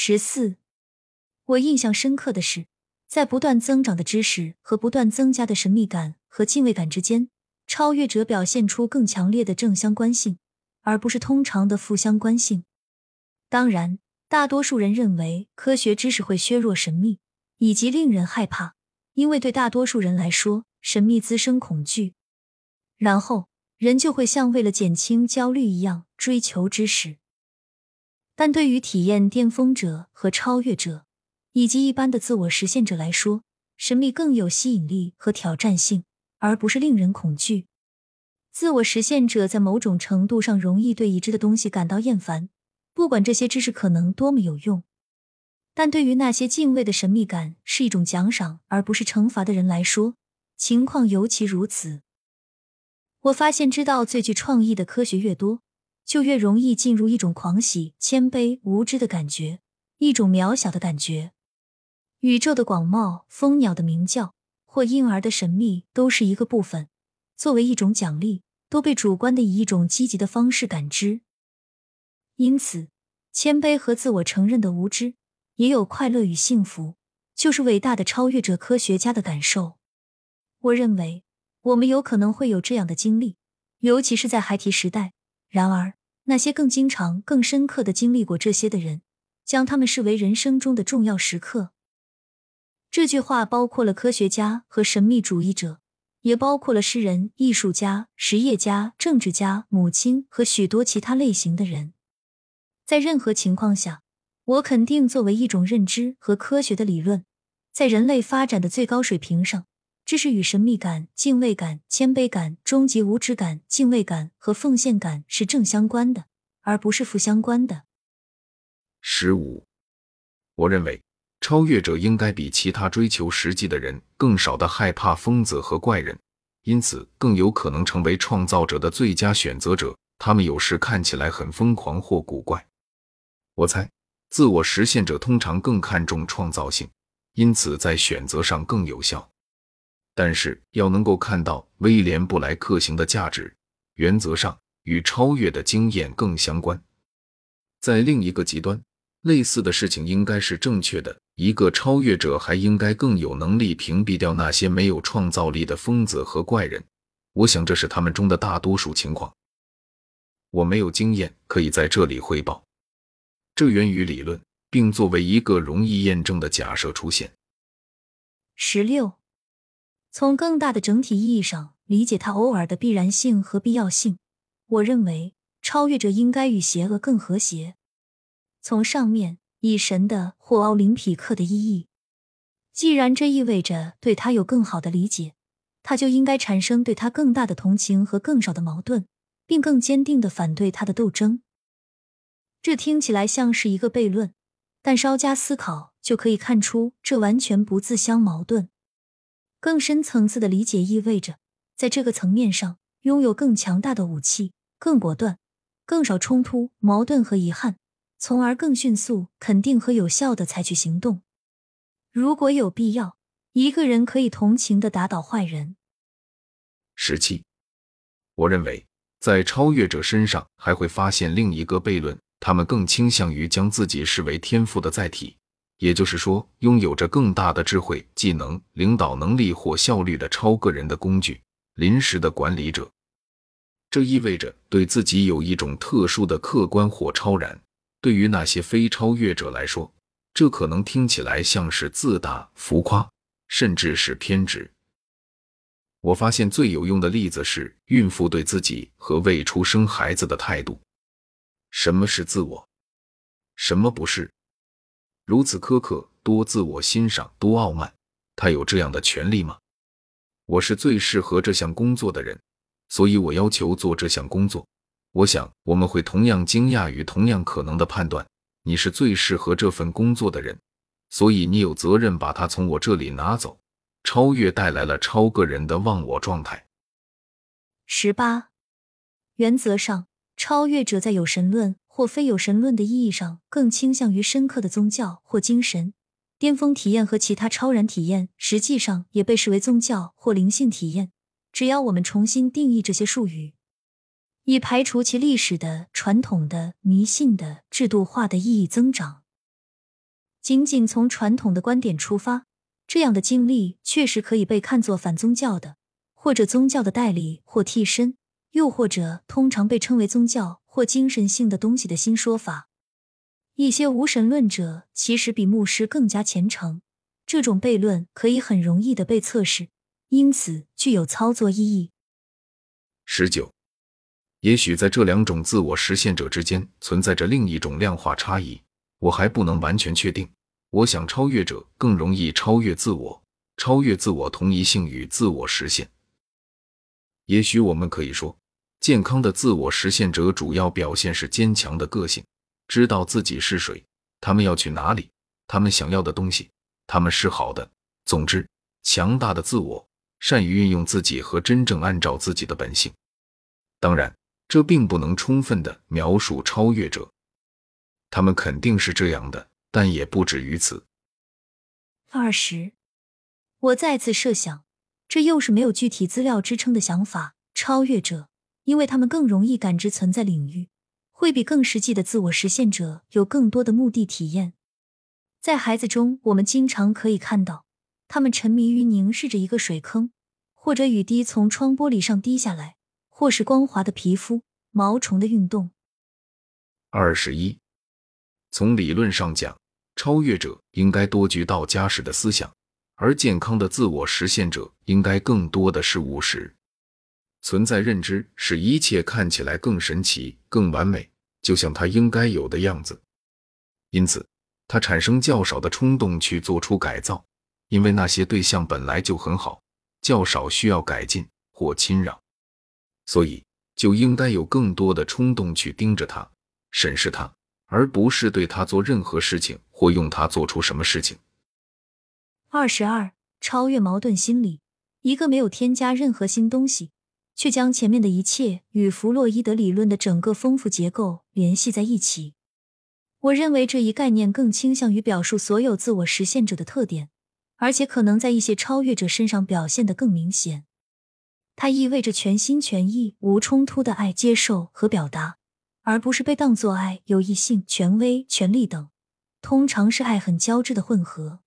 十四，我印象深刻的是，在不断增长的知识和不断增加的神秘感和敬畏感之间，超越者表现出更强烈的正相关性，而不是通常的负相关性。当然，大多数人认为科学知识会削弱神秘，以及令人害怕，因为对大多数人来说，神秘滋生恐惧。然后，人就会像为了减轻焦虑一样追求知识。但对于体验巅峰者和超越者，以及一般的自我实现者来说，神秘更有吸引力和挑战性，而不是令人恐惧。自我实现者在某种程度上容易对已知的东西感到厌烦，不管这些知识可能多么有用。但对于那些敬畏的神秘感是一种奖赏而不是惩罚的人来说，情况尤其如此。我发现，知道最具创意的科学越多。就越容易进入一种狂喜、谦卑、无知的感觉，一种渺小的感觉。宇宙的广袤、蜂鸟的鸣叫或婴儿的神秘，都是一个部分。作为一种奖励，都被主观的以一种积极的方式感知。因此，谦卑和自我承认的无知，也有快乐与幸福，就是伟大的超越者科学家的感受。我认为，我们有可能会有这样的经历，尤其是在孩提时代。然而，那些更经常、更深刻的经历过这些的人，将他们视为人生中的重要时刻。这句话包括了科学家和神秘主义者，也包括了诗人、艺术家、实业家、政治家、母亲和许多其他类型的人。在任何情况下，我肯定，作为一种认知和科学的理论，在人类发展的最高水平上。知识与神秘感、敬畏感、谦卑感、终极无知感、敬畏感和奉献感是正相关的，而不是负相关的。十五，我认为超越者应该比其他追求实际的人更少的害怕疯子和怪人，因此更有可能成为创造者的最佳选择者。他们有时看起来很疯狂或古怪。我猜，自我实现者通常更看重创造性，因此在选择上更有效。但是要能够看到威廉布莱克型的价值，原则上与超越的经验更相关。在另一个极端，类似的事情应该是正确的。一个超越者还应该更有能力屏蔽掉那些没有创造力的疯子和怪人。我想这是他们中的大多数情况。我没有经验可以在这里汇报，这源于理论，并作为一个容易验证的假设出现。十六。从更大的整体意义上理解它偶尔的必然性和必要性，我认为超越者应该与邪恶更和谐。从上面以神的或奥林匹克的意义，既然这意味着对他有更好的理解，他就应该产生对他更大的同情和更少的矛盾，并更坚定的反对他的斗争。这听起来像是一个悖论，但稍加思考就可以看出这完全不自相矛盾。更深层次的理解意味着，在这个层面上拥有更强大的武器、更果断、更少冲突、矛盾和遗憾，从而更迅速、肯定和有效的采取行动。如果有必要，一个人可以同情的打倒坏人。十七，我认为在超越者身上还会发现另一个悖论：他们更倾向于将自己视为天赋的载体。也就是说，拥有着更大的智慧、技能、领导能力或效率的超个人的工具，临时的管理者。这意味着对自己有一种特殊的客观或超然。对于那些非超越者来说，这可能听起来像是自大、浮夸，甚至是偏执。我发现最有用的例子是孕妇对自己和未出生孩子的态度。什么是自我？什么不是？如此苛刻，多自我欣赏，多傲慢，他有这样的权利吗？我是最适合这项工作的人，所以我要求做这项工作。我想我们会同样惊讶于同样可能的判断：你是最适合这份工作的人，所以你有责任把它从我这里拿走。超越带来了超个人的忘我状态。十八，原则上，超越者在有神论。或非有神论的意义上，更倾向于深刻的宗教或精神巅峰体验和其他超然体验，实际上也被视为宗教或灵性体验。只要我们重新定义这些术语，以排除其历史的、传统的、迷信的、制度化的意义增长。仅仅从传统的观点出发，这样的经历确实可以被看作反宗教的，或者宗教的代理或替身，又或者通常被称为宗教或精神性的东西的新说法。一些无神论者其实比牧师更加虔诚，这种悖论可以很容易的被测试，因此具有操作意义。十九，也许在这两种自我实现者之间存在着另一种量化差异，我还不能完全确定。我想，超越者更容易超越自我，超越自我同一性与自我实现。也许我们可以说，健康的自我实现者主要表现是坚强的个性。知道自己是谁，他们要去哪里，他们想要的东西，他们是好的。总之，强大的自我，善于运用自己和真正按照自己的本性。当然，这并不能充分的描述超越者，他们肯定是这样的，但也不止于此。二十，我再次设想，这又是没有具体资料支撑的想法。超越者，因为他们更容易感知存在领域。会比更实际的自我实现者有更多的目的体验。在孩子中，我们经常可以看到他们沉迷于凝视着一个水坑，或者雨滴从窗玻璃上滴下来，或是光滑的皮肤、毛虫的运动。二十一，从理论上讲，超越者应该多具道家式的思想，而健康的自我实现者应该更多的是务实。存在认知使一切看起来更神奇、更完美，就像它应该有的样子。因此，他产生较少的冲动去做出改造，因为那些对象本来就很好，较少需要改进或侵扰，所以就应该有更多的冲动去盯着它、审视它，而不是对它做任何事情或用它做出什么事情。二十二，超越矛盾心理，一个没有添加任何新东西。却将前面的一切与弗洛伊德理论的整个丰富结构联系在一起。我认为这一概念更倾向于表述所有自我实现者的特点，而且可能在一些超越者身上表现得更明显。它意味着全心全意、无冲突的爱、接受和表达，而不是被当作爱、有异性、权威、权力等。通常是爱很交织的混合。